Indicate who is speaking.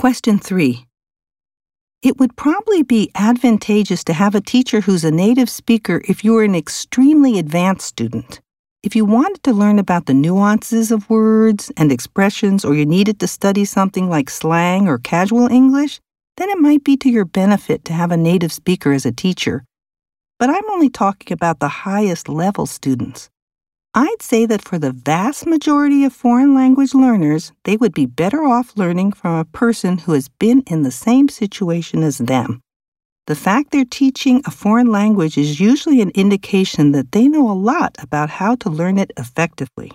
Speaker 1: Question 3. It would probably be advantageous to have a teacher who's a native speaker if you were an extremely advanced student. If you wanted to learn about the nuances of words and expressions, or you needed to study something like slang or casual English, then it might be to your benefit to have a native speaker as a teacher. But I'm only talking about the highest level students. I'd say that for the vast majority of foreign language learners, they would be better off learning from a person who has been in the same situation as them. The fact they're teaching a foreign language is usually an indication that they know a lot about how to learn it effectively.